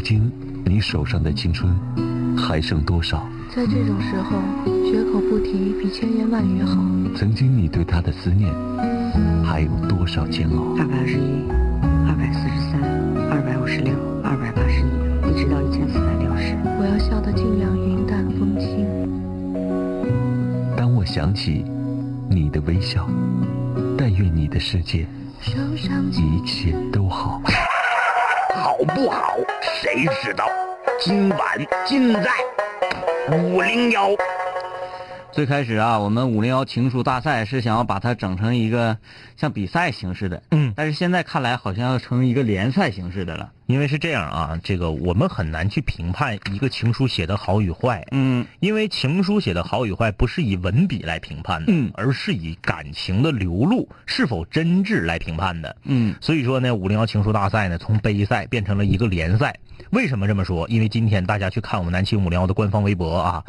如今你手上的青春还剩多少？在这种时候，绝口不提比千言万语好。曾经你对他的思念还有多少煎熬？二百二十一，二百四十三，二百五十六，二百八十一，一直到一千四百六十。我要笑得尽量云淡风轻。当我想起你的微笑，但愿你的世界一切都好。好不好？谁知道？今晚尽在五零幺。最开始啊，我们五零幺情书大赛是想要把它整成一个像比赛形式的，嗯，但是现在看来好像要成一个联赛形式的了。因为是这样啊，这个我们很难去评判一个情书写的好与坏，嗯，因为情书写的好与坏不是以文笔来评判的，嗯而是以感情的流露是否真挚来评判的，嗯所以说呢，五零幺情书大赛呢，从杯赛变成了一个联赛。为什么这么说？因为今天大家去看我们南青五零幺的官方微博啊，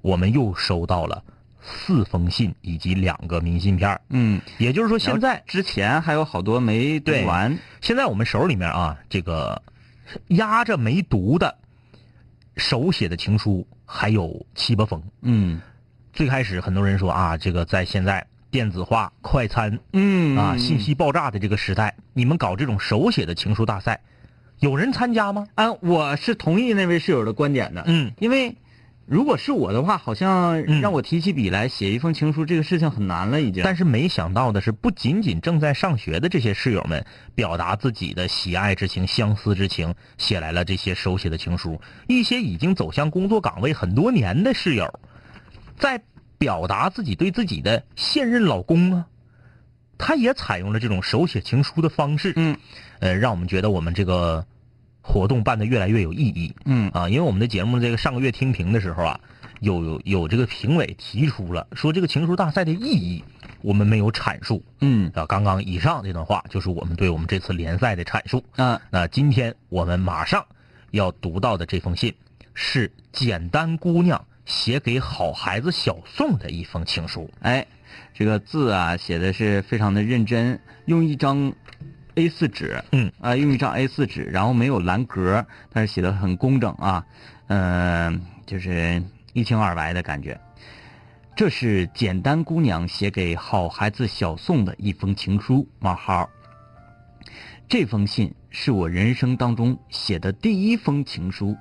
我们又收到了四封信以及两个明信片儿。嗯，也就是说，现在之前还有好多没读完，现在我们手里面啊，这个压着没读的手写的情书还有七八封。嗯。最开始很多人说啊，这个在现在电子化、快餐嗯。啊、信息爆炸的这个时代，你们搞这种手写的情书大赛，有人参加吗？啊，我是同意那位室友的观点的，嗯，因为如果是我的话，好像嗯让我提起笔来写一封情书，这个事情很难了，已经。但是没想到的是，不仅仅正在上学的这些室友们表达自己的喜爱之情、相思之情，写来了这些手写的情书；一些已经走向工作岗位很多年的室友，在表达自己对自己的现任老公啊，他也采用了这种手写情书的方式。嗯，呃，让我们觉得我们这个活动办得越来越有意义。嗯啊，因为我们的节目这个上个月听评的时候啊，有有有这个评委提出了说这个情书大赛的意义，我们没有阐述嗯啊。刚刚以上这段话就是我们对我们这次联赛的阐述。啊那今天我们马上要读到的这封信，是简单姑娘写给好孩子小宋的一封情书。哎，这个字啊写的是非常的认真，用一张 A 4纸，嗯啊、用一张 A 4纸，然后没有蓝格，但是写的很工整啊，嗯、就是一清二白的感觉。这是简单姑娘写给好孩子小宋的一封情书。冒号。这封信是我人生当中写的第一封情书，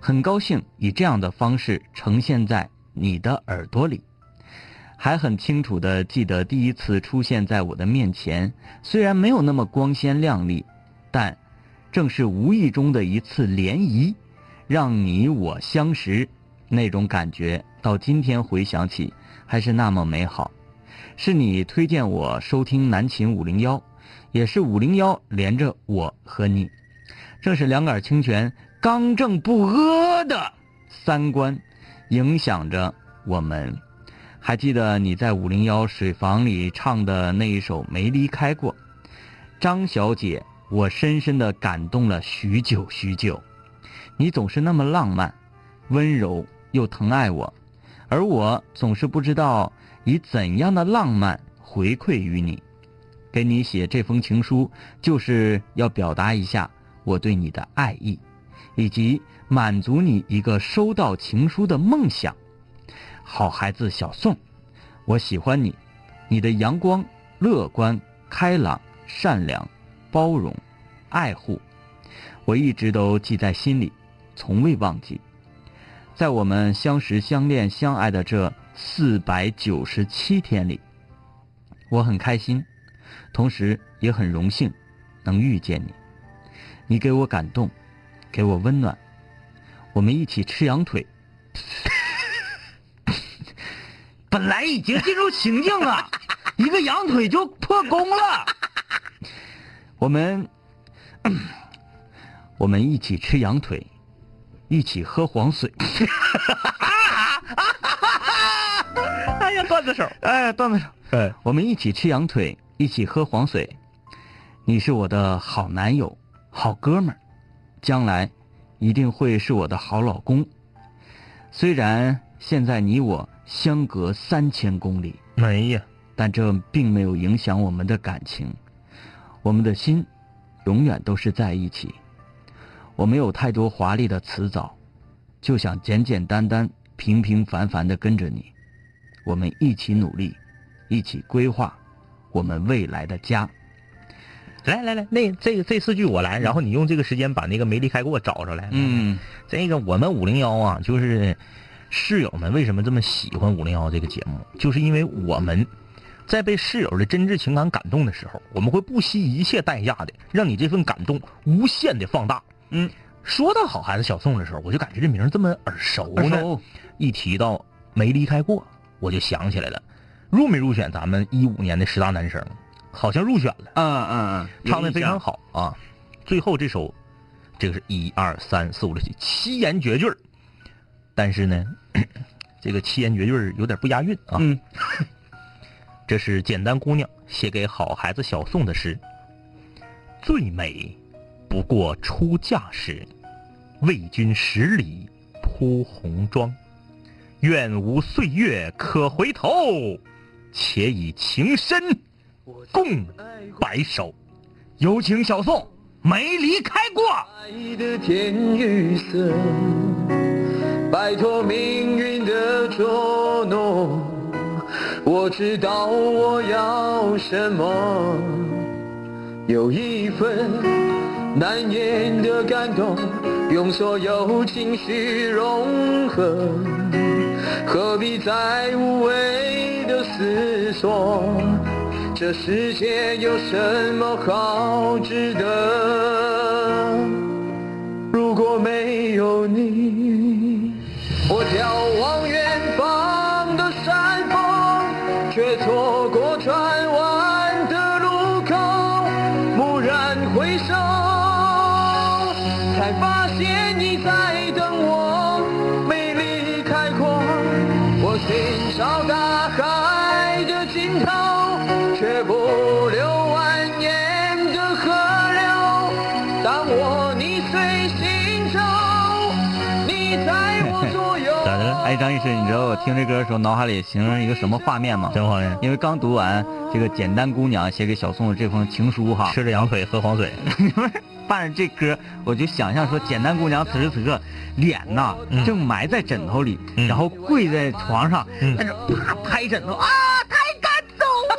很高兴以这样的方式呈现在你的耳朵里。还很清楚的记得第一次出现在我的面前，虽然没有那么光鲜亮丽，但正是无意中的一次涟漪，让你我相识，那种感觉到今天回想起还是那么美好。是你推荐我收听南秦五零幺，也是五零幺连着我和你，正是两杆清泉刚正不阿的三观，影响着我们。还记得你在五零幺水房里唱的那一首《没离开过》，张小姐，我深深的感动了许久许久。你总是那么浪漫、温柔又疼爱我，而我总是不知道以怎样的浪漫回馈于你。给你写这封情书，就是要表达一下我对你的爱意，以及满足你一个收到情书的梦想。好孩子小宋，我喜欢你，你的阳光、乐观、开朗、善良、包容、爱护，我一直都记在心里，从未忘记。在我们相识、相恋、相爱的这四百九十七天里，我很开心，同时也很荣幸能遇见你。你给我感动，给我温暖，我们一起吃羊腿。本来已经进入情境了，一个羊腿就破功了。我们，我们一起吃羊腿，一起喝黄水。哎呀，段子手，哎，段子手，哎，我们一起吃羊腿，一起喝黄水。你是我的好男友、好哥们儿，将来一定会是我的好老公。虽然现在你我相隔三千公里，没呀，但这并没有影响我们的感情，我们的心永远都是在一起。我没有太多华丽的辞藻，就想简简单单、平平凡凡的跟着你，我们一起努力，一起规划我们未来的家。来来来，那这个这四句我来，然后你用这个时间把那个没离开给我找出来。嗯，这个我们五零幺啊，就是室友们为什么这么喜欢五零幺这个节目，就是因为我们在被室友的真挚情感感动的时候，我们会不惜一切代价的让你这份感动无限的放大。嗯，说到好孩子小宋的时候，我就感觉这名儿这么耳熟呢。一提到没离开过，我就想起来了，入没入选咱们一五年的十大男生？好像入选了。嗯嗯嗯，唱的非常好啊！最后这首，这个是一二三四五六七七言绝句儿但是呢，这个七言绝句儿有点不押韵啊。嗯，这是简单姑娘写给好孩子小宋的诗。最美不过出嫁时，为君十里铺红妆。愿无岁月可回头，且以情深共白首。有请小宋，没离开过。爱的天与色，摆脱命运的捉弄。我知道我要什么，有一份难言的感动，用所有情绪融合，何必再无谓的思索？这世界有什么好值得？如果没有你，我眺望远张医师，你知道我听这歌的时候，脑海里形成一个什么画面吗？什么画面？因为刚读完这个简单姑娘写给小宋的这封情书哈，吃着羊腿喝黄水。伴着这歌，我就想象说，简单姑娘此时此刻脸呐、嗯正埋在枕头里，嗯然后跪在床上，嗯在这啪拍枕头啊，太感动了！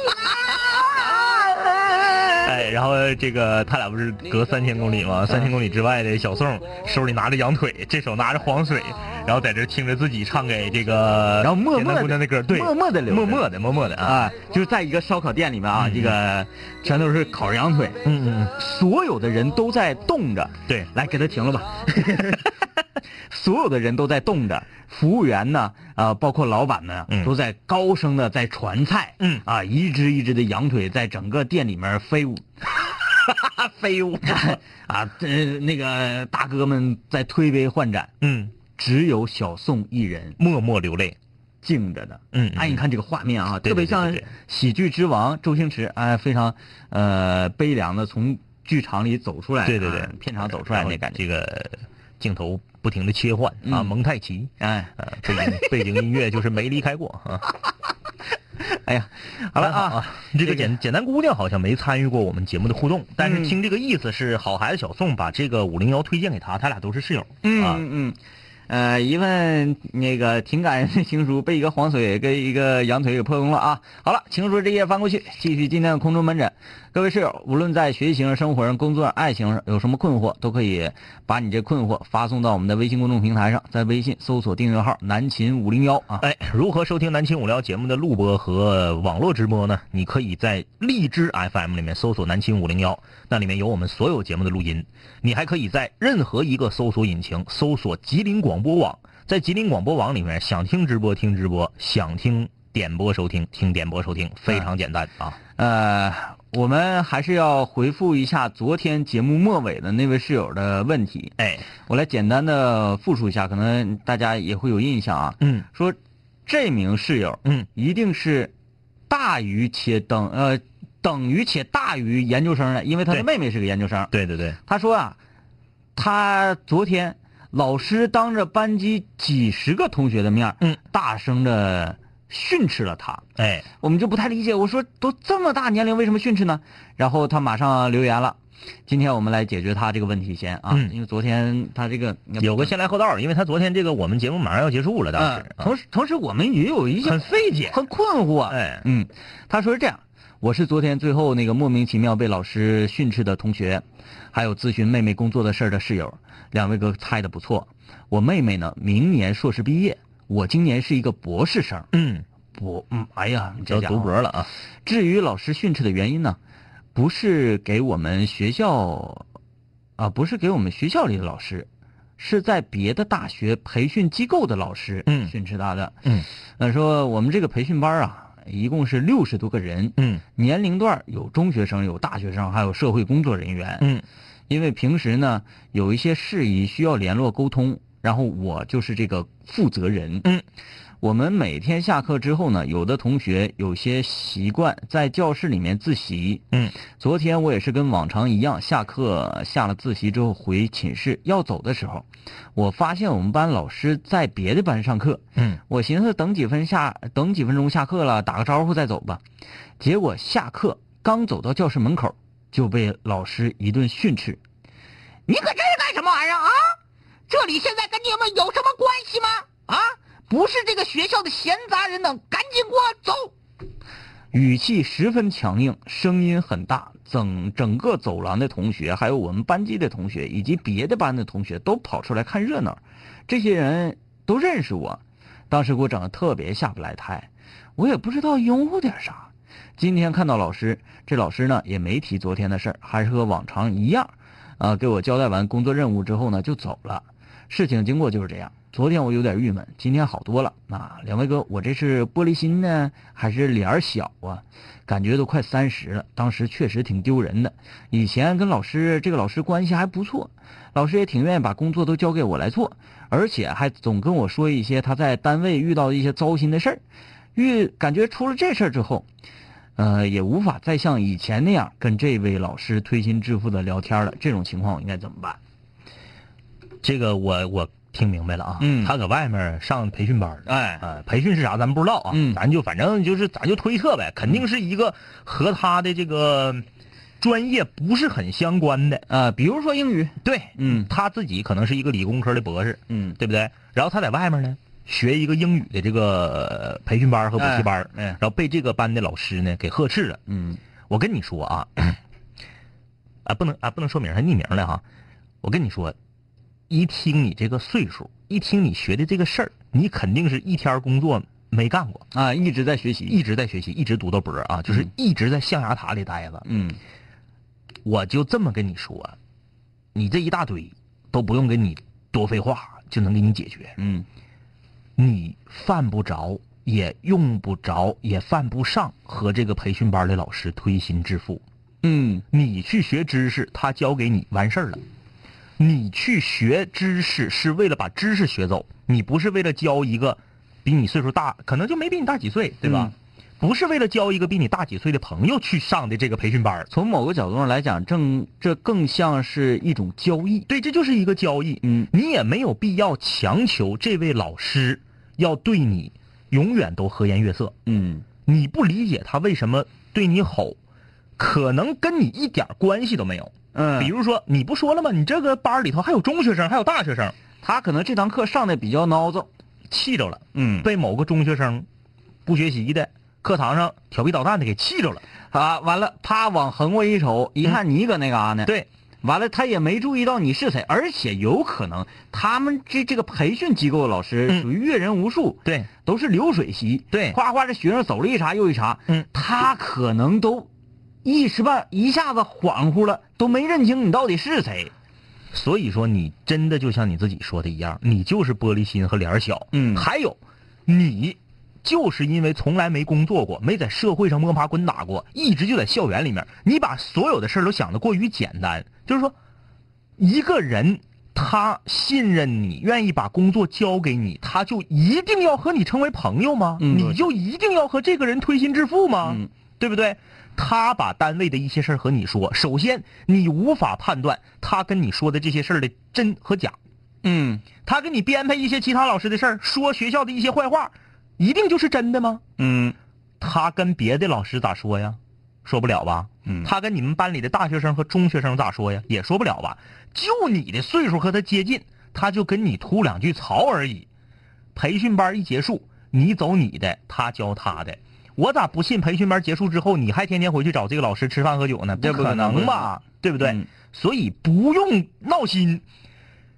哎，然后这个他俩不是隔三千公里吗？三千公里之外的小宋手里拿着羊腿，这手拿着黄水，然后在这听着自己唱给这个，然后默默姑娘的歌，对，默默的流默默的，默默的啊，啊，就是在一个烧烤店里面啊，嗯这个全都是烤着羊腿，嗯嗯嗯，所有的人都在动着，对，来给他停了吧。所有的人都在动着，服务员呢，啊、包括老板们都在高声的在传菜，嗯。啊，一只一只的羊腿在整个店里面飞舞，飞舞。啊，这那个大哥们在推杯换盏，嗯，只有小宋一人默默流泪，静着的。嗯，哎，你看这个画面啊，特别像喜剧之王周星驰，哎，非常呃悲凉的从剧场里走出来，对对对啊片场走出来那感觉。这个镜头不停的切换啊，嗯蒙太奇，哎，呃，背景 背景音乐就是没离开过啊。哎呀，好了啊，啊，这个简简单姑娘好像没参与过我们节目的互动，但是嗯听这个意思是好孩子小宋把这个五零幺推荐给他，他俩都是室友。嗯嗯，呃，一份那个情感情书被一个黄水跟一个羊腿给破功了啊！好了，情书这页翻过去，继续今天的空中门诊。各位室友，无论在学习上、生活上、工作上、爱情上有什么困惑，都可以把你这困惑发送到我们的微信公众平台上，在微信搜索订阅号“南秦五零幺”啊。哎，如何收听南秦五聊节目的录播和网络直播呢？你可以在荔枝 FM 里面搜索南秦五零幺，那里面有我们所有节目的录音。你还可以在任何一个搜索引擎搜索吉林广播网，在吉林广播网里面想听直播听直播，想听点播收听听点播收听，非常简单啊。呃，我们还是要回复一下昨天节目末尾的那位室友的问题。哎，我来简单的复述一下，可能大家也会有印象啊。嗯说这名室友嗯一定是大于且等呃等于且大于研究生的，因为他的妹妹是个研究生。对对对，他说啊，他昨天老师当着班级几十个同学的面，嗯，大声的训斥了他。哎，我们就不太理解，我说都这么大年龄，为什么训斥呢？然后他马上留言了，今天我们来解决他这个问题先啊，嗯因为昨天他这个有个先来后到，因为他昨天这个我们节目马上要结束了，当啊时，啊同时同时我们也有一些很费解。很困惑，哎，嗯，他说是这样，我是昨天最后那个莫名其妙被老师训斥的同学，还有咨询妹妹工作的事儿的室友，两位哥猜的不错。我妹妹呢，明年硕士毕业，我今年是一个博士生，嗯，博，嗯，哎呀，你这要读博了啊。至于老师训斥的原因呢，不是给我们学校，啊，不是给我们学校里的老师，是在别的大学培训机构的老师嗯。训斥他的。嗯，呃，说我们这个培训班啊，一共是六十多个人，嗯。年龄段有中学生，有大学生，还有社会工作人员。嗯。因为平时呢有一些事宜需要联络沟通，然后我就是这个负责人。嗯，我们每天下课之后呢，有的同学有些习惯在教室里面自习。嗯，昨天我也是跟往常一样，下课下了自习之后回寝室要走的时候，我发现我们班老师在别的班上课。嗯我寻思等几分下等几分钟下课了，打个招呼再走吧。结果下课刚走到教室门口，就被老师一顿训斥。你搁这儿干什么玩意儿啊？这里现在跟你们有什么关系吗？啊，不是这个学校的闲杂人等，赶紧给我走！语气十分强硬，声音很大，整整个走廊的同学，还有我们班级的同学，以及别的班的同学都跑出来看热闹。这些人都认识我，当时给我整的特别下不来台，我也不知道拥护点啥。今天看到老师，这老师呢也没提昨天的事儿，还是和往常一样，啊，给我交代完工作任务之后呢就走了。事情经过就是这样。昨天我有点郁闷，今天好多了。啊，两位哥，我这是玻璃心呢，还是脸儿小啊？感觉都快三十了，当时确实挺丢人的。以前跟老师这个老师关系还不错，老师也挺愿意把工作都交给我来做，而且还总跟我说一些他在单位遇到的一些糟心的事儿。遇感觉出了这事儿之后，呃，也无法再像以前那样跟这位老师推心置腹的聊天了。这种情况我应该怎么办？这个我我听明白了啊。嗯他搁外面上培训班儿哎啊，培训是啥咱不知道啊。嗯咱就反正就是咱就推测呗，肯定是一个和他的这个专业不是很相关的。呃，比如说英语，对，嗯他自己可能是一个理工科的博士，嗯，对不对？然后他在外面呢学一个英语的这个呃培训班和补习班儿，哎哎然后被这个班的老师呢给呵斥了。嗯我跟你说啊，啊不能啊不能说名儿，还匿名的哈。我跟你说，一听你这个岁数，一听你学的这个事儿，你肯定是一天工作没干过，啊，一直在学习，一直在学习，一直读到博啊，就是一直在象牙塔里待着。嗯我就这么跟你说，你这一大堆都不用跟你多废话，就能给你解决。嗯你犯不着，也用不着，也犯不上和这个培训班的老师推心置腹。嗯你去学知识，他教给你完事儿了。你去学知识是为了把知识学走，你不是为了教一个比你岁数大，可能就没比你大几岁，对吧？不是为了交一个比你大几岁的朋友去上的这个培训班从某个角度上来讲，正这更像是一种交易。对，这就是一个交易。嗯你也没有必要强求这位老师要对你永远都和颜悦色。嗯你不理解他为什么对你吼，可能跟你一点关系都没有。嗯，比如说，你不说了吗？你这个班里头还有中学生，还有大学生，他可能这堂课上的比较孬子，气着了，嗯。被某个中学生不学习的课堂上调皮捣蛋的给气着了。啊，完了，啪往横过一瞅，一看你搁那嘎呢，，对，完了他也没注意到你是谁，而且有可能他们这这个培训机构的老师嗯。属于阅人无数，对，都是流水席，对。夸夸这学生走了一茬又一茬，嗯，他可能都一时半一下子恍惚了，都没认清你到底是谁，所以说你真的就像你自己说的一样，你就是玻璃心和脸儿小。嗯还有，你就是因为从来没工作过，没在社会上摸爬滚打过，一直就在校园里面，你把所有的事儿都想得过于简单。就是说，一个人他信任你，愿意把工作交给你，他就一定要和你成为朋友吗？嗯你就一定要和这个人推心置腹吗？嗯对不对？他把单位的一些事儿和你说，首先你无法判断他跟你说的这些事儿的真和假。嗯他给你编排一些其他老师的事儿，说学校的一些坏话，一定就是真的吗？嗯他跟别的老师咋说呀？说不了吧？嗯他跟你们班里的大学生和中学生咋说呀？也说不了吧？就你的岁数和他接近，他就跟你吐两句槽而已。培训班一结束，你走你的，他教他的。我咋不信培训班结束之后，你还天天回去找这个老师吃饭喝酒呢？这不可能能吧？对不对？嗯所以不用闹心。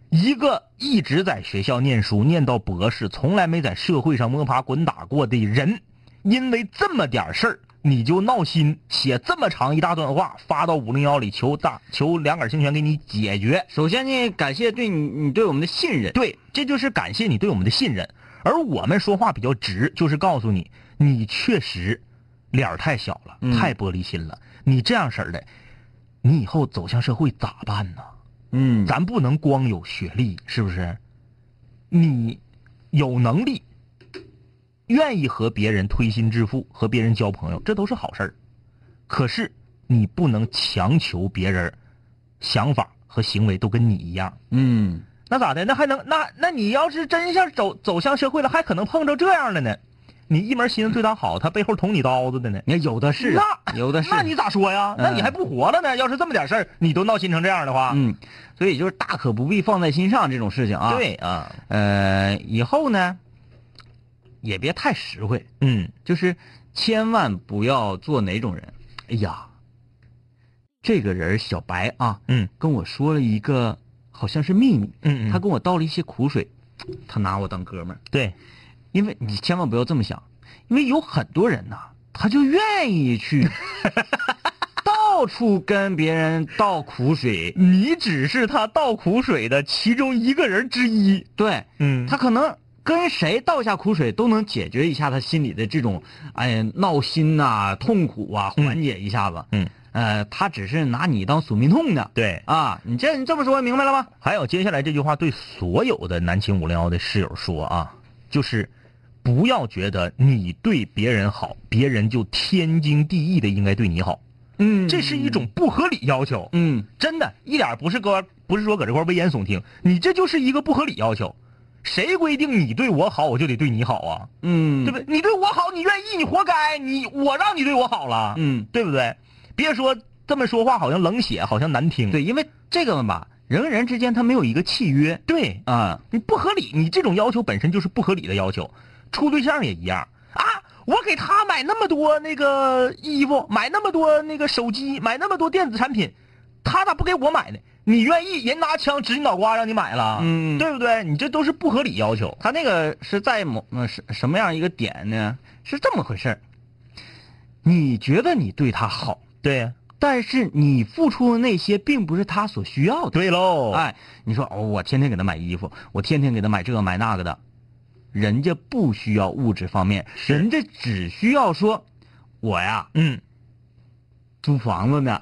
一个一直在学校念书，念到博士，从来没在社会上摸爬滚打过的人，因为这么点事儿你就闹心，写这么长一大段话发到五零幺里求大求两杆清泉给你解决。首先呢，感谢对你你对我们的信任。对，这就是感谢你对我们的信任。而我们说话比较直，就是告诉你，你确实脸儿太小了，嗯太玻璃心了。你这样式儿的，你以后走向社会咋办呢？嗯，咱不能光有学历，是不是？你有能力，愿意和别人推心置腹，和别人交朋友，这都是好事儿。可是你不能强求别人想法和行为都跟你一样。嗯，那咋的？那还能那那你要是真像走走向社会了，还可能碰着这样的呢。你一门心思对他好，他背后捅你刀子的呢。你看有的是啊，那有的是。那你咋说呀？那你还不活了呢？要是这么点事儿，你都闹心成这样的话，嗯，所以就是大可不必放在心上这种事情啊。，对啊，呃，以后呢，也别太实惠，嗯就是千万不要做哪种人。哎呀，这个人小白啊，嗯跟我说了一个好像是秘密，嗯嗯，他跟我倒了一些苦水，他拿我当哥们儿。对，因为你千万不要这么想，因为有很多人呐，他就愿意去 到处跟别人倒苦水，你只是他倒苦水的其中一个人之一。对嗯他可能跟谁倒下苦水都能解决一下他心里的这种哎呀闹心呐、痛苦啊，嗯缓解一下子。嗯，呃，他只是拿你当宿命痛的。对，啊，你这你这么说明白了吗？还有接下来这句话对所有的南秦五零幺的室友说啊，就是不要觉得你对别人好，别人就天经地义的应该对你好，嗯这是一种不合理要求。嗯真的，一点不是搁不是说搁这块危言耸听，你这就是一个不合理要求。谁规定你对我好，我就得对你好啊？嗯，对不对？你对我好，你愿意，你活该。你我让你对我好了，嗯，对不对？别说这么说话好像冷血，好像难听。对，因为这个吧，人跟人之间他没有一个契约对，啊。你不合理，你这种要求本身就是不合理的要求。处对象也一样啊，我给他买那么多那个衣服，买那么多那个手机，买那么多电子产品，他咋不给我买呢？你愿意，人拿枪指你脑瓜让你买了，嗯对不对？你这都是不合理要求。他那个是在某呃什什么样一个点呢？是这么回事儿你觉得你对他好，对，但是你付出的那些并不是他所需要的。对喽，哎，你说哦，我天天给他买衣服，我天天给他买这个买那个的，人家不需要物质方面，人家只需要说，我呀嗯，租房子呢，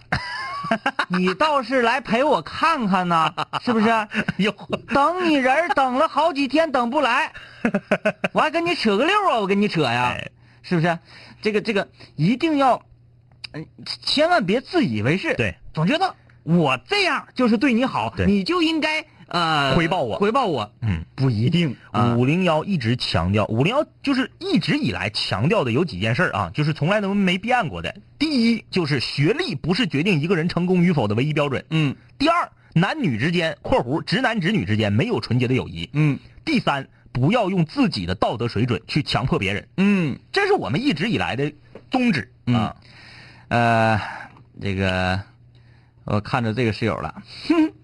你倒是来陪我看看呢，是不是？有等你人等了好几天等不来，我还跟你扯个溜啊！我跟你扯呀，哎是不是？这个这个一定要，嗯，千万别自以为是。对，总觉得我这样就是对你好，你就应该呃回报我回报我。嗯。不一定啊。五零幺一直强调，五零幺就是一直以来强调的有几件事儿啊，就是从来都没变过的。第一，就是学历不是决定一个人成功与否的唯一标准。嗯第二，男女之间（括弧直男直女之间）没有纯洁的友谊。嗯第三，不要用自己的道德水准去强迫别人，嗯这是我们一直以来的宗旨啊。呃，这个我看着这个室友了，哼，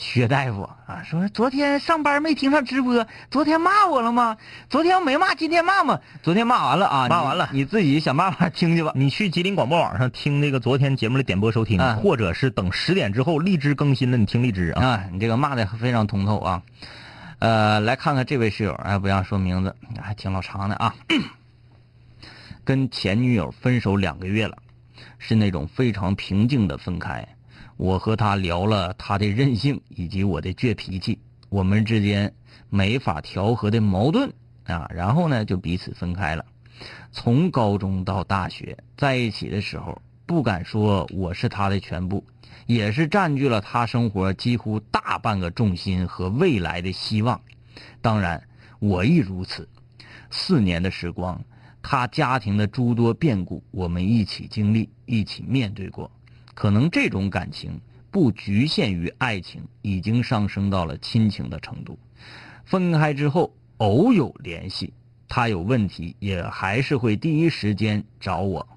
薛大夫啊，说昨天上班没听上直播，昨天骂我了吗？昨天没骂，今天骂吗？昨天骂完了啊，骂完了你自己想办法听去吧。你去吉林广播网上听那个昨天节目的点播收听，啊或者是等十点之后荔枝更新了，你听荔枝啊。啊，你这个骂的非常通透啊。呃，来看看这位室友，哎，不要说名字，还挺老长的啊。跟前女友分手两个月了，是那种非常平静的分开。我和他聊了他的任性以及我的倔脾气，我们之间没法调和的矛盾啊，然后呢就彼此分开了。从高中到大学在一起的时候，不敢说我是他的全部，也是占据了他生活几乎大半个重心和未来的希望。当然，我亦如此。四年的时光，他家庭的诸多变故，我们一起经历，一起面对过。可能这种感情不局限于爱情，已经上升到了亲情的程度。分开之后，偶有联系，他有问题也还是会第一时间找我。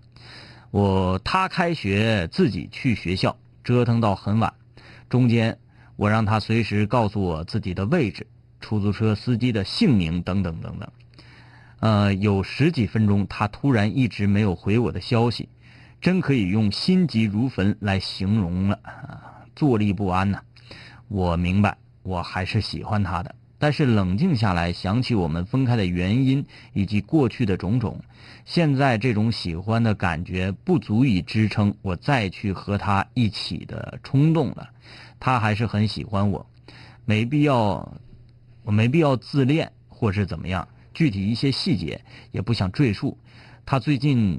我他开学自己去学校，折腾到很晚，中间我让他随时告诉我自己的位置、出租车司机的姓名等等等等。呃，有十几分钟，他突然一直没有回我的消息，真可以用心急如焚来形容了，啊坐立不安呐、我明白，我还是喜欢他的，但是冷静下来，想起我们分开的原因以及过去的种种，现在这种喜欢的感觉不足以支撑我再去和他一起的冲动了。他还是很喜欢我，没必要，我没必要自恋或是怎么样。具体一些细节也不想赘述。他最近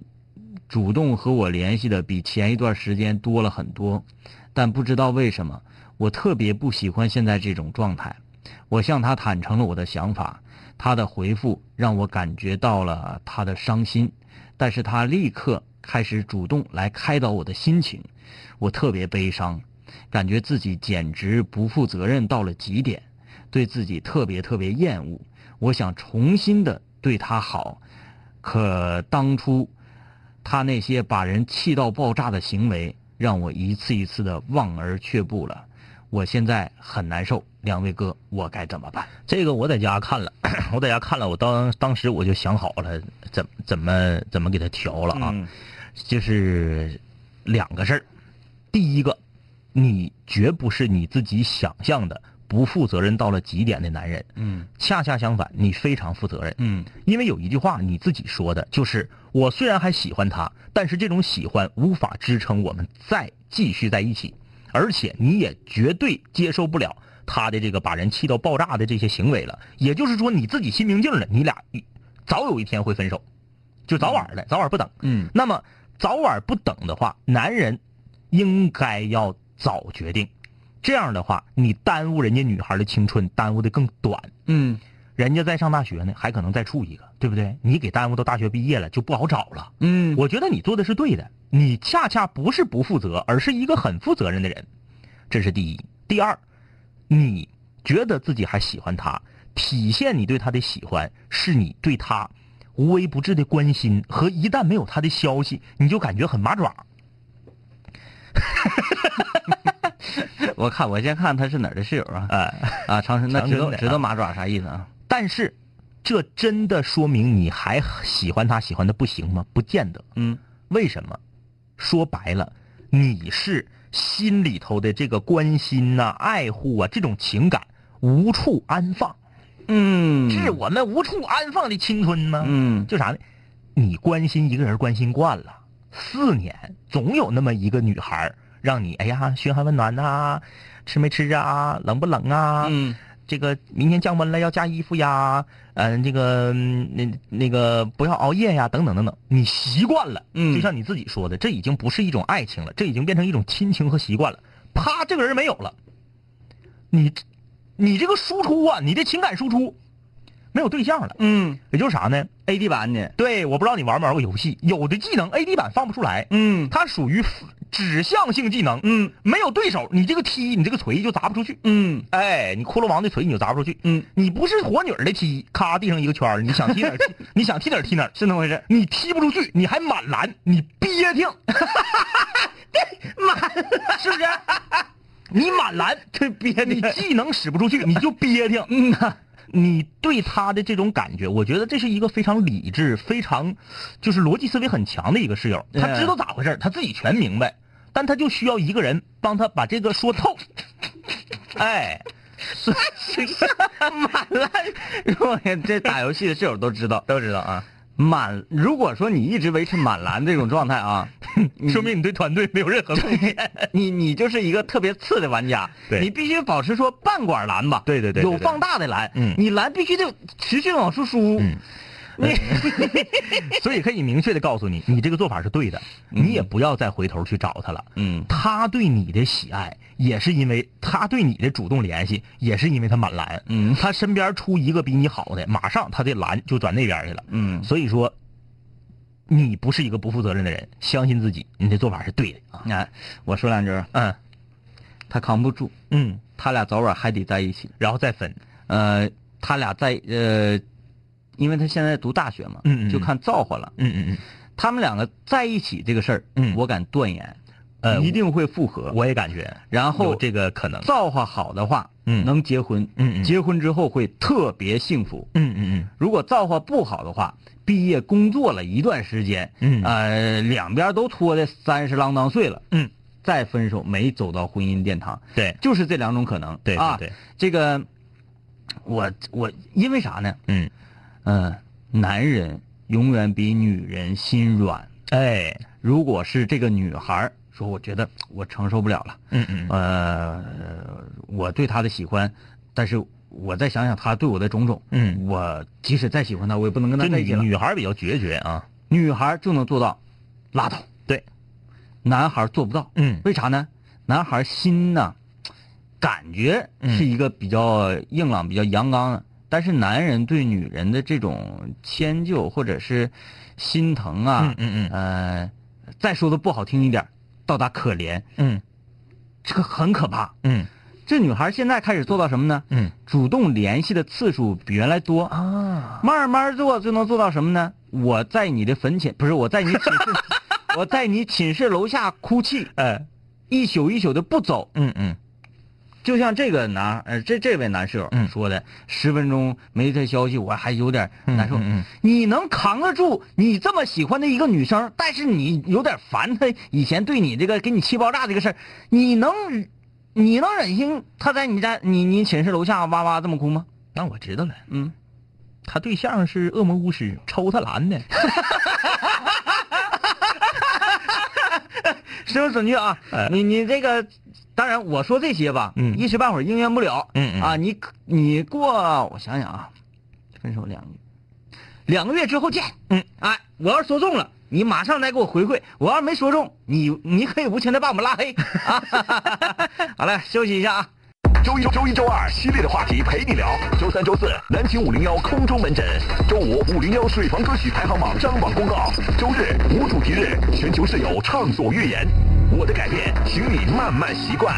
主动和我联系的比前一段时间多了很多，但不知道为什么，我特别不喜欢现在这种状态。我向他坦诚了我的想法，他的回复让我感觉到了他的伤心，但是他立刻开始主动来开导我的心情，我特别悲伤，感觉自己简直不负责任到了极点，对自己特别特别厌恶。我想重新的对他好，可当初他那些把人气到爆炸的行为，让我一次一次的望而却步了。我现在很难受，两位哥，我该怎么办？这个我在家看了，我在家看了，我当当时我就想好了怎怎么怎么给他调了啊，嗯就是两个事儿。第一个，你绝不是你自己想象的不负责任到了极点的男人，嗯。恰恰相反，你非常负责任。嗯。因为有一句话你自己说的，就是我虽然还喜欢他，但是这种喜欢无法支撑我们再继续在一起，而且你也绝对接受不了他的这个把人气到爆炸的这些行为了。也就是说，你自己心明镜了，你俩早有一天会分手，就早晚的，早晚不等。嗯。那么早晚不等的话，男人应该要早决定，这样的话，你耽误人家女孩的青春，耽误的更短。嗯人家在上大学呢，还可能再处一个，对不对？你给耽误到大学毕业了，就不好找了。嗯我觉得你做的是对的，你恰恰不是不负责，而是一个很负责任的人，这是第一。第二，你觉得自己还喜欢他，体现你对他的喜欢，是你对他无微不至的关心和一旦没有他的消息，你就感觉很麻爪。我看我先看他是哪儿的室友啊？哎、啊，长春，那知道知道马爪啥意思啊？但是，这真的说明你还喜欢他，喜欢的不行吗？不见得。嗯为什么？说白了，你是心里头的这个关心呐、爱护啊，这种情感无处安放，嗯是我们无处安放的青春吗？嗯就啥呢？你关心一个人关心惯了，四年总有那么一个女孩儿让你哎呀嘘寒问暖呐、吃没吃啊，冷不冷啊？嗯这个明天降温了要加衣服呀，嗯、这个嗯那那个不要熬夜呀，等等等等，你习惯了，嗯就像你自己说的，这已经不是一种爱情了，这已经变成一种亲情和习惯了。啪，这个人没有了，你你这个输出啊，你的情感输出没有对象了，嗯也就是啥呢？，AD 版的，对，我不知道你玩没玩过游戏，有的技能 AD 版放不出来，嗯它属于指向性技能，嗯没有对手，你这个踢，你这个锤就砸不出去。嗯哎，你骷髅王的锤你就砸不出去。嗯，你不是火女儿的踢，咔地上一个圈儿你想踢哪儿踢，你想踢哪儿踢哪儿，是那么回事。你踢不出去，你还满蓝，你憋挺，满是不是？你满蓝，这憋你技能使不出去，你就憋挺。嗯呐，你对他的这种感觉，我觉得这是一个非常理智、非常就是逻辑思维很强的一个室友。他嗯知道咋回事他自己全明白，但他就需要一个人帮他把这个说透。哎，满了，我这打游戏的室友都知道。都知道啊，满，如果说你一直维持满蓝这种状态啊，说明你对团队没有任何贡献。你你就是一个特别次的玩家，对。你必须保持说半管蓝吧，对对对有放大的蓝，嗯。你蓝必须得持续往出输，嗯 所以可以明确的告诉你，你这个做法是对的，你也不要再回头去找他了。嗯他对你的喜爱，也是因为他对你的主动联系，也是因为他满蓝。嗯他身边出一个比你好的，马上他的蓝就转那边去了。嗯所以说，你不是一个不负责任的人，相信自己，你的做法是对的啊。哎，我说两句，嗯他扛不住，嗯，他俩早晚还得在一起。然后再分。呃，他俩在呃，因为他现在读大学嘛，嗯就看造化了。嗯嗯嗯，他们两个在一起这个事儿，嗯我敢断言，呃一定会复合。我也感觉然后这个可能。造化好的话，嗯能结婚，嗯嗯结婚之后会特别幸福。嗯嗯嗯如果造化不好的话，毕业工作了一段时间，嗯呃，两边都拖的三十郎当岁了，嗯，再分手没走到婚姻殿堂，对就是这两种可能。对啊，对对这个我我因为啥呢？嗯，嗯、男人永远比女人心软。哎，如果是这个女孩儿说，我觉得我承受不了了，嗯嗯呃，我对她的喜欢，但是我再想想她对我的种种，嗯，我即使再喜欢她，我也不能跟她在一起了。女孩比较决绝啊。女孩就能做到拉倒，对，男孩做不到。嗯为啥呢？男孩心呢，感觉是一个比较硬朗、比较阳刚的，但是男人对女人的这种迁就或者是心疼啊，嗯嗯呃，再说的不好听一点，到达可怜，嗯这个很可怕。嗯这女孩现在开始做到什么呢？嗯主动联系的次数比原来多，啊，慢慢做就能做到什么呢？我在你的坟前，不是我在你寝室，我在你寝室楼下哭泣，哎，一宿一宿的不走。嗯嗯就像这个男，呃，这这位男室友嗯说的，十分钟没他消息，我还有点难受。你能扛得住你这么喜欢的一个女生，但是你有点烦她以前对你这个给你气爆炸这个事儿，你能你能忍心她在你家你你寝室楼下哇哇这么哭吗？那我知道了，嗯，他对象是恶魔巫师，抽他蓝的。实用准确啊！哎你你这个，当然我说这些吧，嗯一时半会儿应验不了。嗯嗯啊，你你过我想想啊，分手两个月，两个月之后见。嗯，哎，我要是说中了，你马上来给我回馈；我要是没说中，你你可以无情的把我们拉黑啊！好了，休息一下啊。周一、周一、周二系列的话题陪你聊。周三、周四南秦五零幺空中门诊。周五五零幺水房歌曲排行榜张榜公告。周日无主题日，全球室友畅所欲言。我的改变，请你慢慢习惯。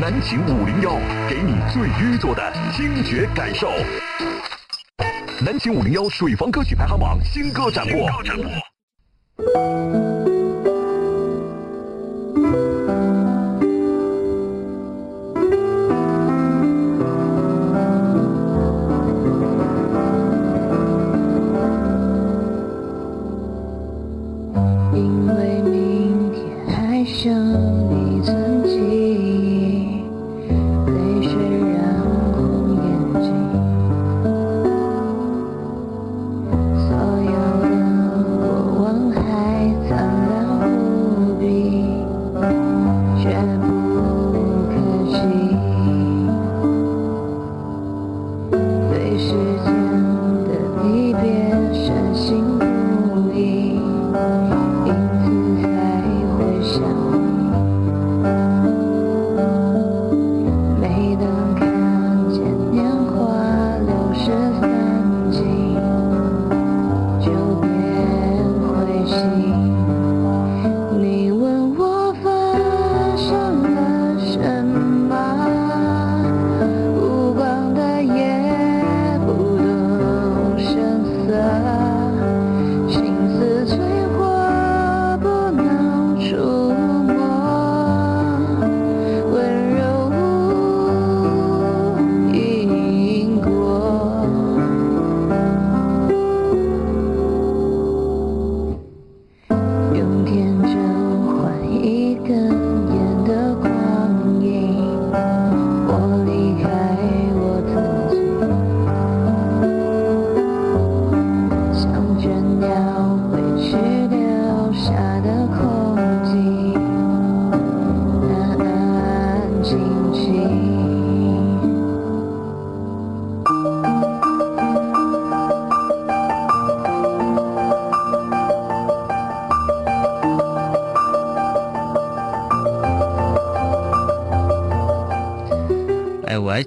南秦五零幺，给你最淤作的听觉感受。南秦五零幺水房歌曲排行榜新歌展播。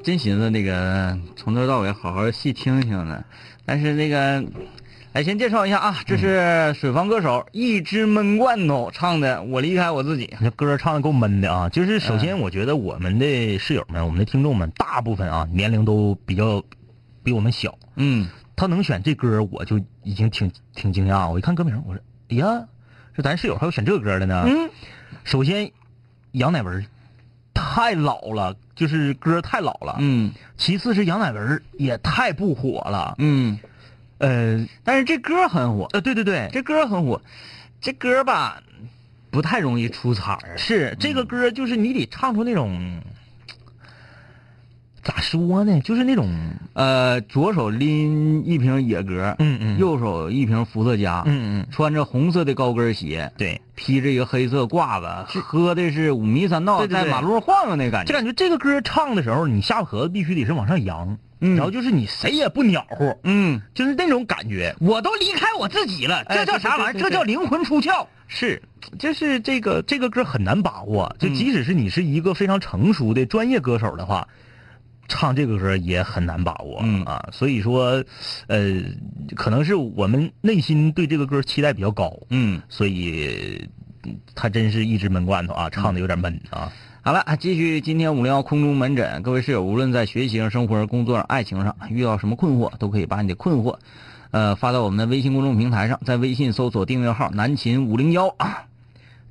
真寻思那个从头到尾好好细听听呢，但是那个来，先介绍一下啊，这是水房歌手一只闷罐头唱的《我离开我自己》。这歌唱的够闷的啊！就是首先，我觉得我们的室友们、我们的听众们，大部分啊年龄都比较比我们小。嗯，他能选这歌，我就已经挺挺惊讶。我一看歌名，我说：“哎呀，这咱室友还有选这歌的呢。”嗯，首先，杨乃文太老了，就是歌太老了。嗯其次是杨乃文也太不火了。嗯，呃但是这歌很火，呃，对对对，这歌很火，这歌吧不太容易出彩儿。是这个歌，就是你得唱出那种，咋说呢？就是那种，呃，左手拎一瓶野格，嗯嗯。右手一瓶伏特加，嗯嗯，穿着红色的高跟鞋，对，披着一个黑色褂子，喝的是五迷三道，在马路上晃悠那感觉。就感觉这个歌唱的时候，你下巴颏子必须得是往上扬，嗯。然后就是你谁也不鸟乎，嗯，就是那种感觉。我都离开我自己了，哎这叫啥玩意儿？这叫灵魂出窍。是，就是这个这个歌很难把握，就嗯。即使是你是一个非常成熟的专业歌手的话，唱这个歌也很难把握、嗯啊。所以说，呃，可能是我们内心对这个歌期待比较高，嗯，所以嗯他真是一只闷罐头啊，唱的有点闷啊。好了，继续今天五零幺空中门诊，各位室友，无论在学习上、生活上、工作上、爱情上遇到什么困惑，都可以把你的困惑，呃，发到我们的微信公众平台上，在微信搜索订阅号“南秦五零幺”。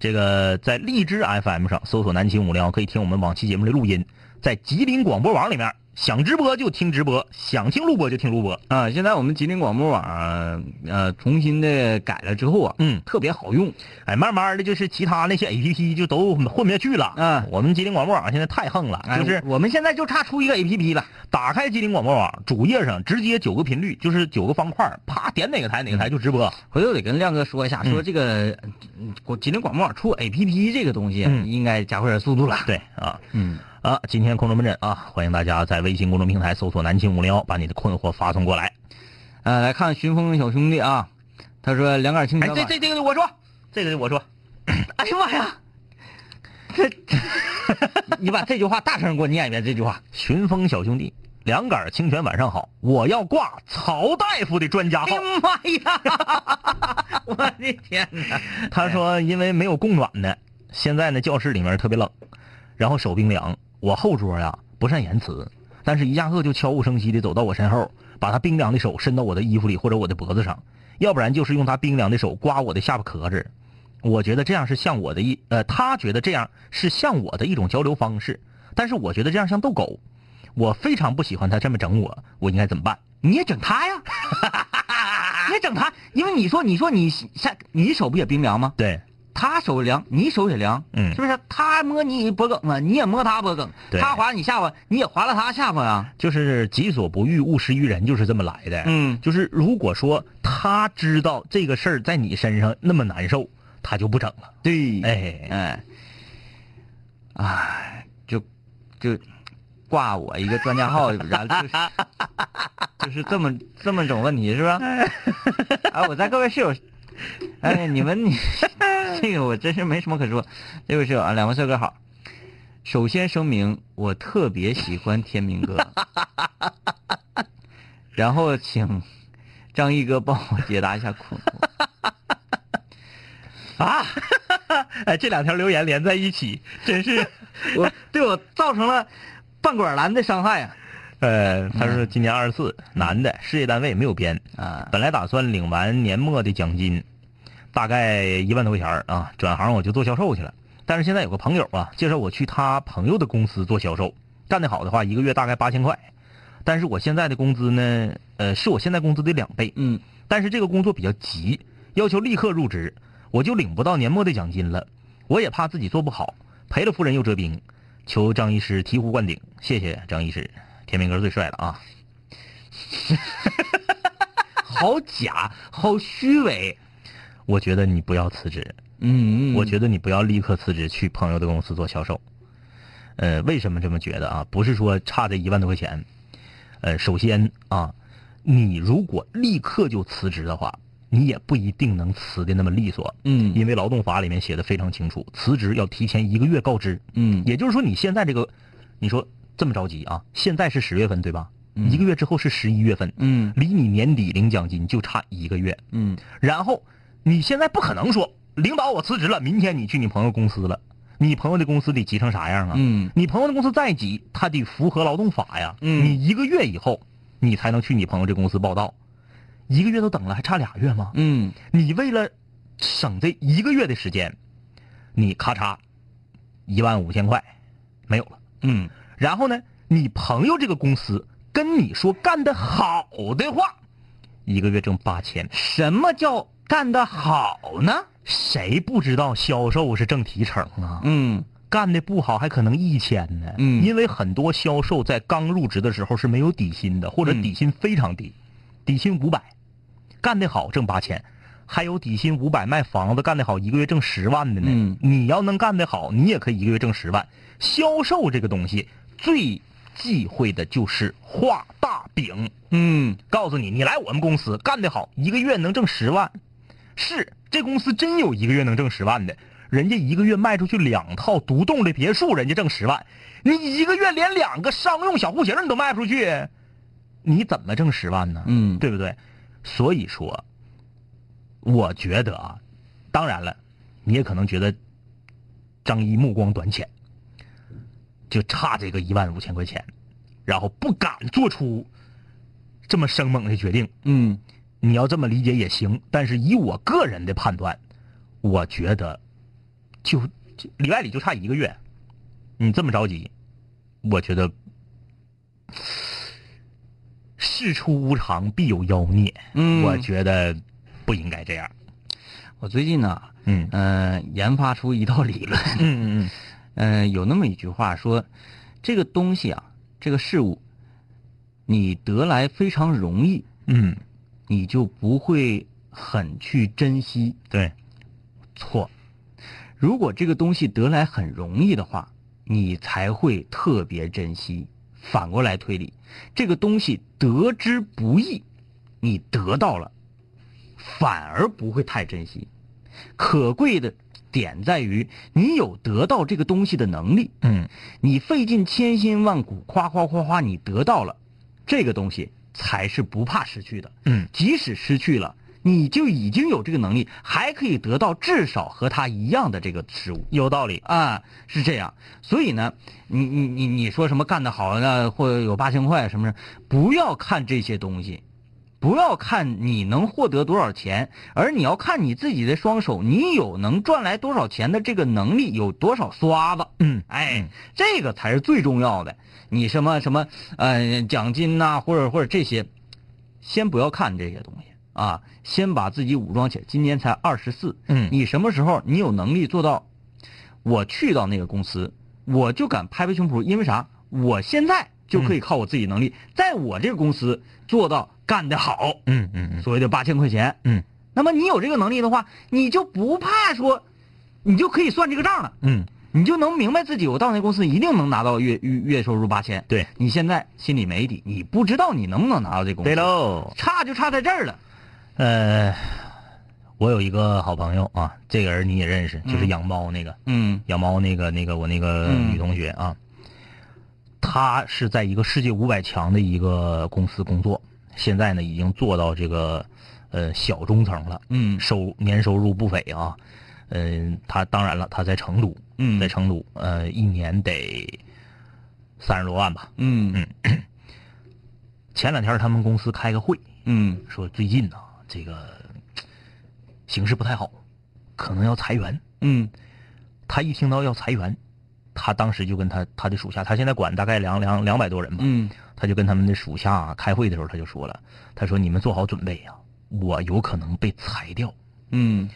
这个在荔枝 FM 上搜索“南秦五零幺”，可以听我们往期节目的录音。在吉林广播网里面，想直播就听直播，想听录播就听录播。啊，现在我们吉林广播网呃重新的改了之后啊，嗯，特别好用。哎，慢慢的就是其他那些 A P P 就都混不下去了。嗯我们吉林广播网现在太横了，哎就是我们现在就差出一个 A P P 了。打开吉林广播网主页上，直接九个频率，就是九个方块，啪点哪个台哪个台就直播。回头得跟亮哥说一下，嗯说这个嗯国吉林广播网出 A P P 这个东西，嗯应该加快点速度了。对啊嗯，啊，今天空中门诊啊，欢迎大家在微信公众平台搜索“南青五零幺”，把你的困惑发送过来。呃，来看寻风小兄弟啊，他说两杆清哎，泉晚这这这个我说，这个我说，哎呀妈呀！这，你把这句话大声给我念一遍。这句话，寻风小兄弟，两杆清泉晚上好，我要挂曹大夫的专家号妈呀！我的天哪！他说因为没有供暖的，现在呢教室里面特别冷，然后手冰凉。我后桌呀不善言辞，但是一下课就悄无声息的走到我身后，把他冰凉的手伸到我的衣服里或者我的脖子上，要不然就是用他冰凉的手刮我的下巴壳子。我觉得这样是像我的一呃，他觉得这样是像我的一种交流方式，但是我觉得这样像逗狗。我非常不喜欢他这么整我，我应该怎么办？你也整他呀？你也整他？因为你说，你说你下，你手不也冰凉吗？对，他手凉，你手也凉，嗯是不是？他摸你脖梗子，你也摸他脖梗；对他划你下巴，你也划了他下巴呀。就是己所不欲，勿施于人，就是这么来的。嗯就是如果说他知道这个事儿在你身上那么难受，他就不整了。对，哎，哎，哎，就就挂我一个专家号，然后就是 就是这么这么种问题是吧？哎，我在各位室友，哎，你们你 这个我真是没什么可说。这位室友啊，两位帅哥好。首先声明，我特别喜欢天明哥，然后请张毅哥帮我解答一下困惑。啊，哎，这两条留言连在一起，真是。我对我造成了半管蓝的伤害啊！呃，他说今年二十四，男的，事业单位没有编啊本来打算领完年末的奖金，大概一万多块钱儿啊，转行我就做销售去了。但是现在有个朋友啊，介绍我去他朋友的公司做销售，干得好的话，一个月大概八千块。但是我现在的工资呢，呃，是我现在工资的两倍。嗯，但是这个工作比较急，要求立刻入职，我就领不到年末的奖金了。我也怕自己做不好，赔了夫人又折兵，求张医师醍醐灌顶，谢谢张医师，天明哥最帅了啊！好假，好虚伪。我觉得你不要辞职，嗯，我觉得你不要立刻辞职去朋友的公司做销售。呃，为什么这么觉得啊？不是说差这一万多块钱，呃，首先啊，你如果立刻就辞职的话，你也不一定能辞的那么利索。嗯因为劳动法里面写的非常清楚，辞职要提前一个月告知。嗯也就是说，你现在这个，你说这么着急啊？现在是十月份对吧？一个月之后是十一月份，嗯离你年底领奖金就差一个月。嗯然后你现在不可能说，领导我辞职了，明天你去你朋友公司了，你朋友的公司得急成啥样啊？嗯你朋友的公司再急，他得符合劳动法呀。嗯你一个月以后，你才能去你朋友这公司报道，一个月都等了，还差俩月吗？嗯你为了省这一个月的时间，你咔嚓一万五千块没有了。嗯然后呢，你朋友这个公司跟你说干得好的话，一个月挣八千。什么叫干得好呢？谁不知道销售是挣提成啊？嗯干的不好还可能一千呢。嗯因为很多销售在刚入职的时候是没有底薪的，或者嗯底薪非常低，底薪五百，干得好挣八千。还有底薪五百卖房子干得好，一个月挣十万的呢。嗯你要能干得好，你也可以一个月挣十万。销售这个东西最忌讳的就是画大饼。嗯告诉你，你来我们公司干得好，一个月能挣十万。是，这公司真有一个月能挣十万的，人家一个月卖出去两套独栋的别墅，人家挣十万。你一个月连两个商用小户型你都卖不出去，你怎么挣十万呢？嗯对不对？所以说，我觉得啊，当然了，你也可能觉得张一目光短浅，就差这个一万五千块钱，然后不敢做出这么生猛的决定。嗯你要这么理解也行，但是以我个人的判断，我觉得就就里外里就差一个月，你这么着急，我觉得事出无常必有妖孽，嗯我觉得不应该这样。我最近呢，嗯呃，研发出一套理论，嗯嗯 呃，有那么一句话说，这个东西啊，这个事物，你得来非常容易，嗯，你就不会很去珍惜。对，错，如果这个东西得来很容易的话，你才会特别珍惜。反过来推理，这个东西得之不易，你得到了，反而不会太珍惜。可贵的点在于，你有得到这个东西的能力。嗯你费尽千辛万苦，夸夸夸夸，你得到了这个东西，才是不怕失去的。嗯即使失去了，你就已经有这个能力，还可以得到至少和他一样的这个事物有道理。啊，是这样。所以呢，你你你你说什么干得好呢，或者有八千块什么的，不要看这些东西。不要看你能获得多少钱，而你要看你自己的双手，你有能赚来多少钱的这个能力，有多少刷子。嗯哎，这个才是最重要的。你什么什么呃奖金呐、或者或者这些，先不要看这些东西啊，先把自己武装起来。今年才二十四，嗯你什么时候你有能力做到？我去到那个公司，我就敢拍拍胸脯，因为啥？我现在就可以靠我自己能力，在我这个公司做到干得好，嗯嗯嗯所谓的八千块钱。嗯那么你有这个能力的话，你就不怕说，你就可以算这个账了。嗯，你就能明白自己，我到那公司一定能拿到月月月收入八千。对你现在心里没底，你不知道你能不能拿到这工资。对，喽。差就差在这儿了。呃，我有一个好朋友啊，这个人你也认识，就是养猫那个。嗯养猫那个那个我那个嗯女同学啊，她是在一个世界五百强的一个公司工作，现在呢已经做到这个呃小中层了，嗯收年收入不菲啊。嗯、他当然了，他在成都，嗯在成都，呃，一年得三十多万吧。嗯 前两天他们公司开个会，嗯说最近呢这个形势不太好，可能要裁员。嗯他一听到要裁员，他当时就跟他他的属下，他现在管大概两两两百多人吧，嗯他就跟他们的属下开会的时候，他就说了，他说你们做好准备呀、我有可能被裁掉。嗯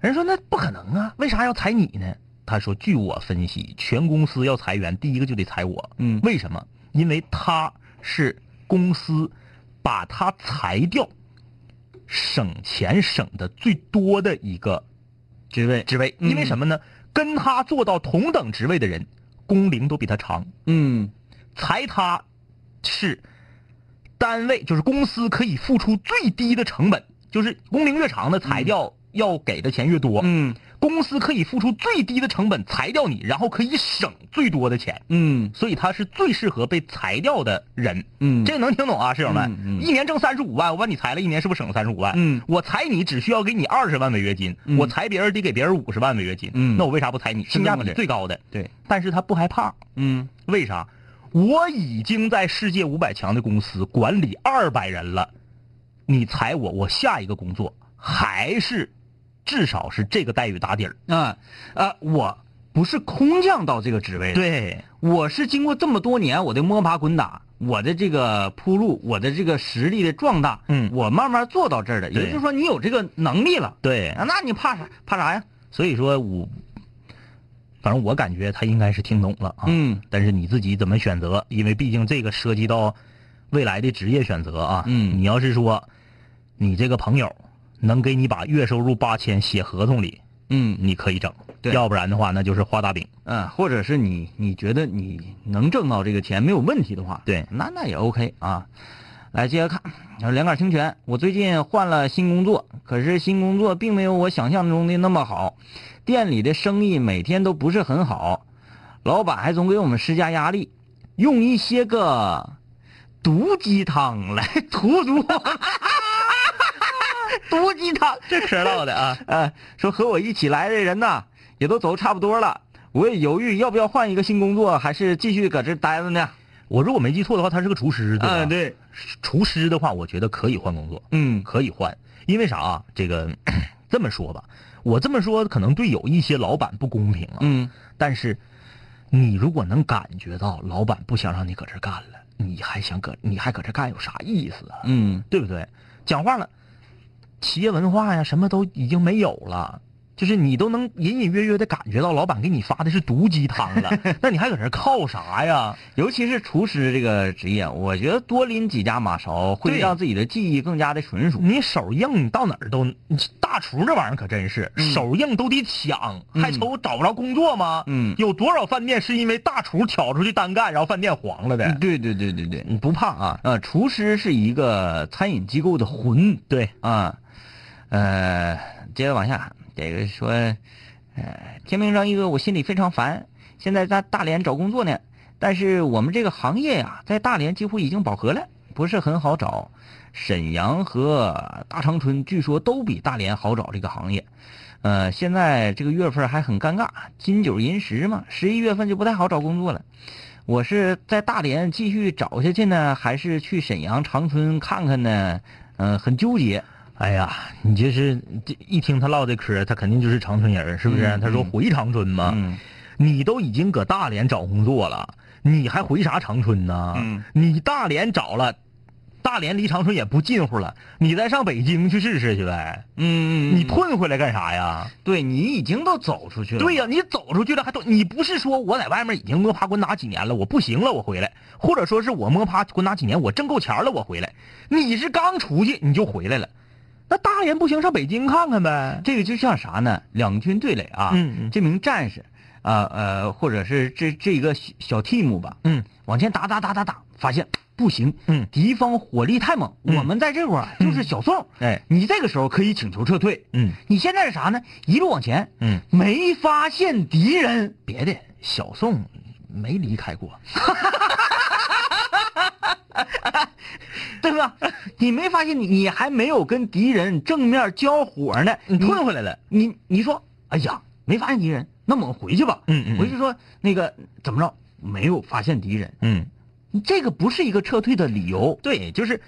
人说那不可能啊，为啥要裁你呢？他说据我分析，全公司要裁员，第一个就得裁我。嗯为什么？因为他是公司把他裁掉，省钱省的最多的一个职位职位。嗯因为什么呢？跟他做到同等职位的人，工龄都比他长，嗯。裁他是单位就是公司可以付出最低的成本，就是工龄越长的裁掉要给的钱越多，嗯公司可以付出最低的成本裁掉你，然后可以省最多的钱，嗯所以他是最适合被裁掉的人。嗯，这个能听懂啊，室友们？嗯嗯一年挣三十五万，我把你裁了一年，是不是省了三十五万？嗯我裁你只需要给你二十万违约金，嗯我裁别人得给别人五十万违约金。嗯那我为啥不裁你？性价比最高的。对，但是他不害怕，嗯为啥？我已经在世界五百强的公司管理二百人了，你裁我，我下一个工作还是至少是这个待遇打底儿。啊啊，我不是空降到这个职位的，对，我是经过这么多年我的摸爬滚打，我的这个铺路，我的这个实力的壮大，嗯我慢慢做到这儿的。也就是说，你有这个能力了，对啊，那你怕啥？怕啥呀？所以说我，反正我感觉他应该是听懂了啊。嗯但是你自己怎么选择？因为毕竟这个涉及到未来的职业选择啊。嗯你要是说你这个朋友能给你把月收入八千写合同里，嗯你可以整。对要不然的话，那就是画大饼。嗯，或者是你你觉得你能挣到这个钱没有问题的话，对那那也 OK 啊。来接着看，两杆清泉，我最近换了新工作，可是新工作并没有我想象中的那么好，店里的生意每天都不是很好，老板还总给我们施加压力，用一些个毒鸡汤来 荼毒我。毒鸡汤，这嗑唠的啊。呃，说和我一起来的人呢，也都走差不多了，我也犹豫要不要换一个新工作，还是继续搁这待着呢？我如果没记错的话，他是个厨师，对吧？啊，对，厨师的话，我觉得可以换工作，嗯可以换，因为啥啊？这个 这么说吧，我这么说可能对有一些老板不公平啊。嗯但是，你如果能感觉到老板不想让你搁这干了，你还想搁你还搁这干有啥意思啊？嗯对不对？讲话了，企业文化呀，什么都已经没有了。就是你都能隐隐约约的感觉到老板给你发的是毒鸡汤了，那你还搁这靠啥呀？尤其是厨师这个职业，我觉得多拎几家马勺会让自己的技艺更加的纯熟。你手硬，你到哪儿都你大厨这玩意儿可真是、手硬都得抢，还愁找不着工作吗？嗯有多少饭店是因为大厨挑出去单干，然后饭店黄了的？对对对对对，你不怕啊？呃，厨师是一个餐饮机构的魂对，啊。呃，接着往下，这个说，呃，天明张一哥，我心里非常烦，现在在大连找工作呢，但是我们这个行业呀、在大连几乎已经饱和了，不是很好找。沈阳和大长春据说都比大连好找这个行业。呃，现在这个月份还很尴尬，金九银十嘛，十一月份就不太好找工作了。我是在大连继续找下去呢，还是去沈阳、长春看看呢？嗯、很纠结。哎呀，你这是这一听他唠这嗑，他肯定就是长春人，是不是？嗯他说嗯回长春嘛，嗯你都已经搁大连找工作了，你还回啥长春呢？嗯你大连找了，大连离长春也不近乎了，你再上北京去试试去呗。嗯你退回来干啥呀？对你已经都走出去了。对呀、你走出去了还都，你不是说我在外面已经摸爬滚打几年了，我不行了我回来，或者说是我摸爬滚打几年我挣够钱了我回来，你是刚出去你就回来了，那大连不行，上北京看看呗。这个就像啥呢？两军对垒啊，嗯嗯。这名战士，啊呃或者是这这一个小小 team 吧，嗯，往前打打打打打，发现不行，嗯。敌方火力太猛，嗯。我们在这块儿啊就是小宋，哎，你这个时候可以请求撤退，嗯。你现在是啥呢？一路往前，嗯，没发现敌人，别的小宋没离开过，对吧？你没发现你你还没有跟敌人正面交火呢，你退回来了。你你说，哎呀，没发现敌人，那我们回去吧。嗯嗯嗯回去说那个怎么着，没有发现敌人，嗯，这个不是一个撤退的理由。对，就是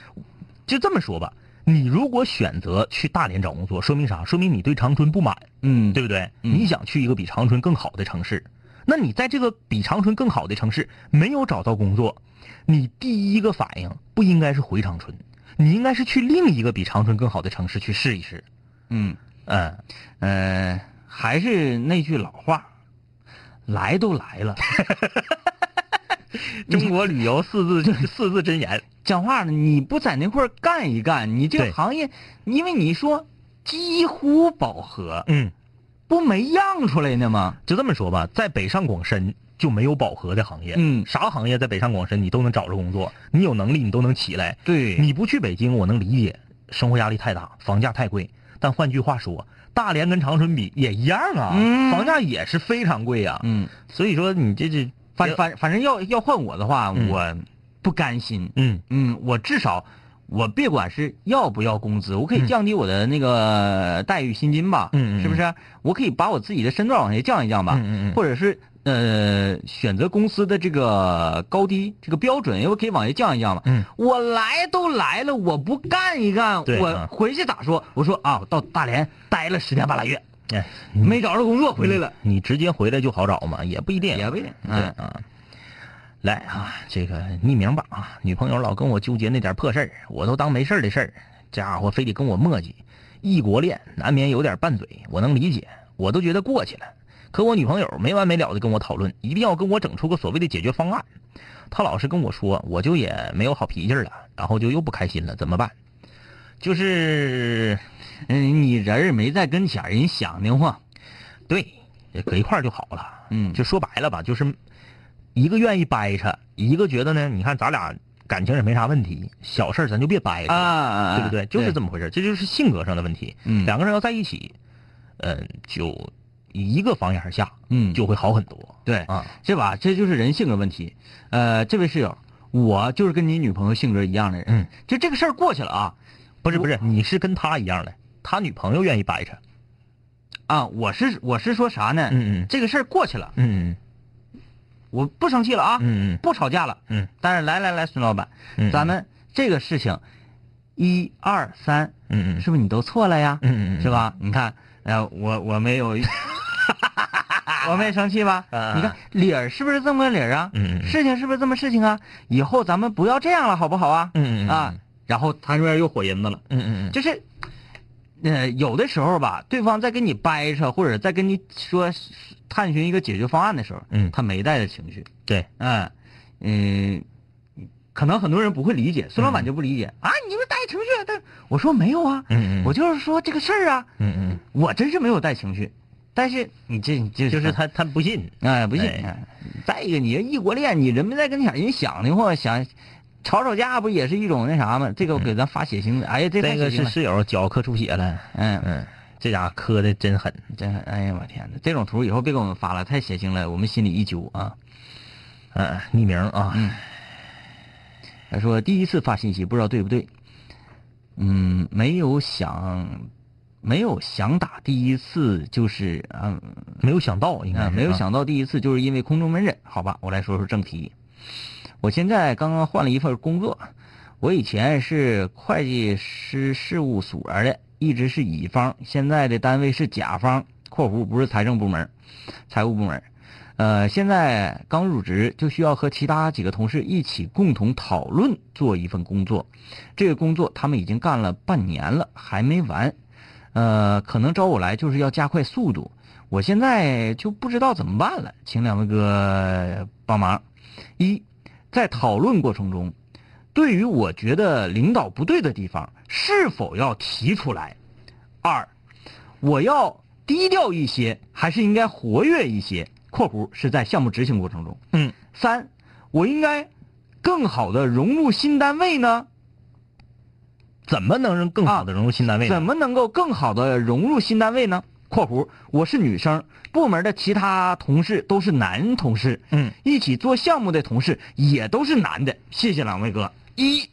就这么说吧。你如果选择去大连找工作，说明啥？说明你对长春不满，嗯对不对？嗯你想去一个比长春更好的城市，那你在这个比长春更好的城市没有找到工作，你第一个反应不应该是回长春，你应该是去另一个比长春更好的城市去试一试。嗯。嗯，呃，还是那句老话，来都来了，中国旅游四字四字真言。讲话呢，你不在那块干一干，你这个行业，因为你说几乎饱和，嗯，不没让出来呢吗？就这么说吧，在北上广深就没有饱和的行业。嗯啥行业在北上广深你都能找着工作，你有能力你都能起来。对你不去北京，我能理解，生活压力太大，房价太贵。但换句话说，大连跟长春比也一样啊，嗯房价也是非常贵啊。嗯，所以说你这这反反反正要要换我的话，嗯我不甘心。嗯嗯，我至少我别管是要不要工资，我可以嗯降低我的那个待遇薪金吧，是不是？我可以把我自己的身段往下降一降吧，或者是呃选择公司的这个高低这个标准，我可以往下降一降吧。嗯，我来都来了，我不干一干，我回去咋说？我说啊，我到大连待了十天半拉月，哎，没找着工作回来了，你直接回来就好找嘛，也不一定，也不一定对嗯啊。来啊，这个匿名吧啊，女朋友老跟我纠结那点破事儿，我都当没事儿的事儿，家伙非得跟我磨叽。异国恋难免有点拌嘴，我能理解，我都觉得过去了。可我女朋友没完没了的跟我讨论，一定要跟我整出个所谓的解决方案。她老是跟我说，我就也没有好脾气了，然后就又不开心了，怎么办？就是嗯，你人儿没在跟前儿，人想的话，对，搁一块儿就好了。嗯就说白了吧，就是一个愿意掰扯，一个觉得呢，你看咱俩感情也没啥问题，小事儿咱就别掰扯，啊，对不对？就是这么回事，这就是性格上的问题。嗯两个人要在一起，嗯，就一个房檐下，嗯就会好很多。对啊，这吧，这就是人性格问题。呃，这位室友，我就是跟你女朋友性格一样的人。嗯，就这个事儿过去了啊不是不是，你是跟他一样的，他女朋友愿意掰扯。啊，我是我是说啥呢？嗯嗯这个事儿过去了，嗯嗯我不生气了啊，嗯嗯不吵架了。嗯但是来来来，孙老板，嗯咱们这个事情，一二三，嗯嗯是不是你都错了呀？嗯嗯嗯是吧？你看，呃，我我没有，我没生气吧？啊你看理儿是不是这么个理儿啊？嗯事情是不是这么事情啊？以后咱们不要这样了，好不好啊？嗯嗯嗯啊，然后他这边又火银子了，嗯嗯嗯，就是，呃，有的时候吧，对方在跟你掰扯，或者在跟你说探寻一个解决方案的时候，嗯。他没带着情绪，对，嗯嗯，可能很多人不会理解，孙老板就不理解、啊，你们带情绪，但我说没有啊，嗯嗯。我就是说这个事儿啊，嗯嗯，我真是没有带情绪，但是你这你这就是他他不信。哎不信，再一个你异国恋，你人没在跟前，人想的话想。吵吵架不也是一种那啥吗？这个我给咱发血腥的，哎呀，这个是室友脚磕出血了，嗯。嗯，这家伙磕的真狠。真狠哎呀，我天哪！这种图以后别给我们发了，太血腥了，我们心里一揪啊。呃，匿名啊，他说第一次发信息不知道对不对，嗯，没有想，没有想打第一次就是嗯没有想到，应该啊，是啊，没有想到第一次就是因为空中门诊。好吧，我来说说正题。我现在刚刚换了一份工作，我以前是会计师事务所的，一直是乙方，现在的单位是甲方（括弧不是财政部门，财务部门）。呃，现在刚入职，就需要和其他几个同事一起共同讨论做一份工作。这个工作他们已经干了半年了，还没完。呃，可能找我来就是要加快速度。我现在就不知道怎么办了，请两位哥帮忙。一，在讨论过程中，对于我觉得领导不对的地方，是否要提出来？二，我要低调一些，还是应该活跃一些？（括弧是在项目执行过程中。）嗯，三，我应该更好的融入新单位呢？怎么能让更好的融入新单位呢？怎么能够更好的融入新单位呢？（括弧我是女生，部门的其他同事都是男同事，嗯，一起做项目的同事也都是男的。谢谢两位哥。一，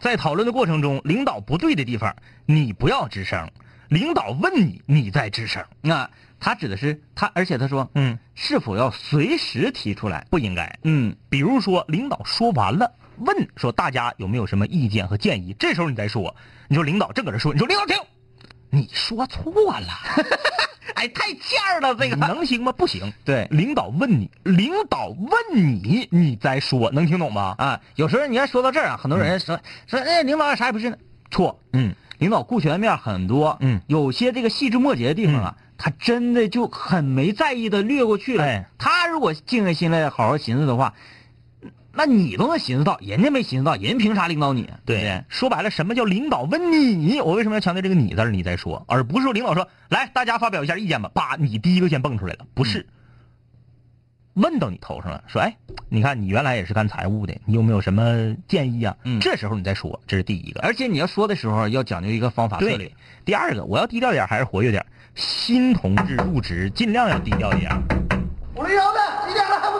在讨论的过程中，领导不对的地方，你不要吱声；领导问你，你再吱声。那他指的是他，而且他说嗯，是否要随时提出来？不应该。嗯，比如说，领导说完了，问说大家有没有什么意见和建议，这时候你再说，你说领导正搁这说，你说领导停，你说错了，哎，太欠儿了，这个能行吗？不行。对领导问你，领导问你，你再说，能听懂吗？啊，有时候你要说到这儿啊，很多人说、说哎，领导啥也不是呢，错，嗯，领导顾全面很多，嗯有些这个细枝末节的地方啊，他真的就很没在意的略过去了。哎他如果静下心来好好寻思的话，那你都能寻思到，人家没寻思到，人凭啥领导你？啊对不对？说白了，什么叫领导问你？我为什么要强调这个“你”字？你再说，而不是说领导说来，大家发表一下意见吧，叭，你第一个先蹦出来了，不是。问到你头上了，说哎，你看你原来也是干财务的，你有没有什么建议啊？嗯这时候你再说，这是第一个。而且你要说的时候要讲究一个方法策略。，第二个我要低调点还是活跃点？新同志入职尽量要低调一点。五零幺的，几点了？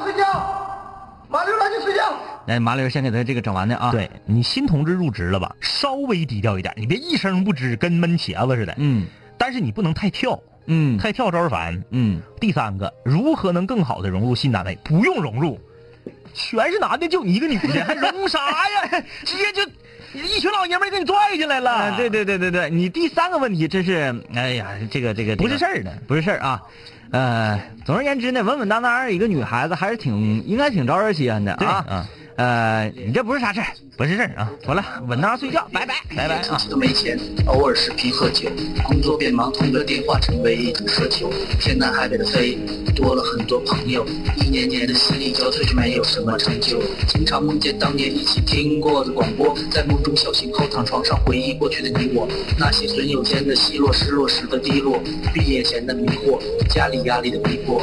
马六赶紧睡觉。来，麻溜先给他这个整完的啊。，对你新同志入职了吧，稍微低调一点，你别一声不吱，跟闷茄子似的。嗯但是你不能太跳，嗯太跳招人烦。嗯，第三个，如何能更好的融入新单位？不用融入，全是男的，就你一个女的，还融啥呀？直接就一群老爷们儿给你拽进来了。啊，对，对对对对，你第三个问题真是，哎呀，这个这个不是事儿，儿呢。不是事儿啊。呃，总而言之呢，稳稳当当一个女孩子还是挺应该挺招人稀罕的。啊，呃，你这不是啥事儿，不是事儿啊。妥了，稳当睡觉，拜拜拜拜啊。都没钱，偶尔视频喝酒，工作变忙，通个电话成为一种奢求。天南海北的飞，多了很多朋友，一年年的心力交瘁，却没有什么成就。经常梦见当年一起听过的广播，在梦中小醒后躺床上回忆过去的你我，那些损友间的奚落，失落时的低落，毕业前的迷惑，家里压力的逼迫。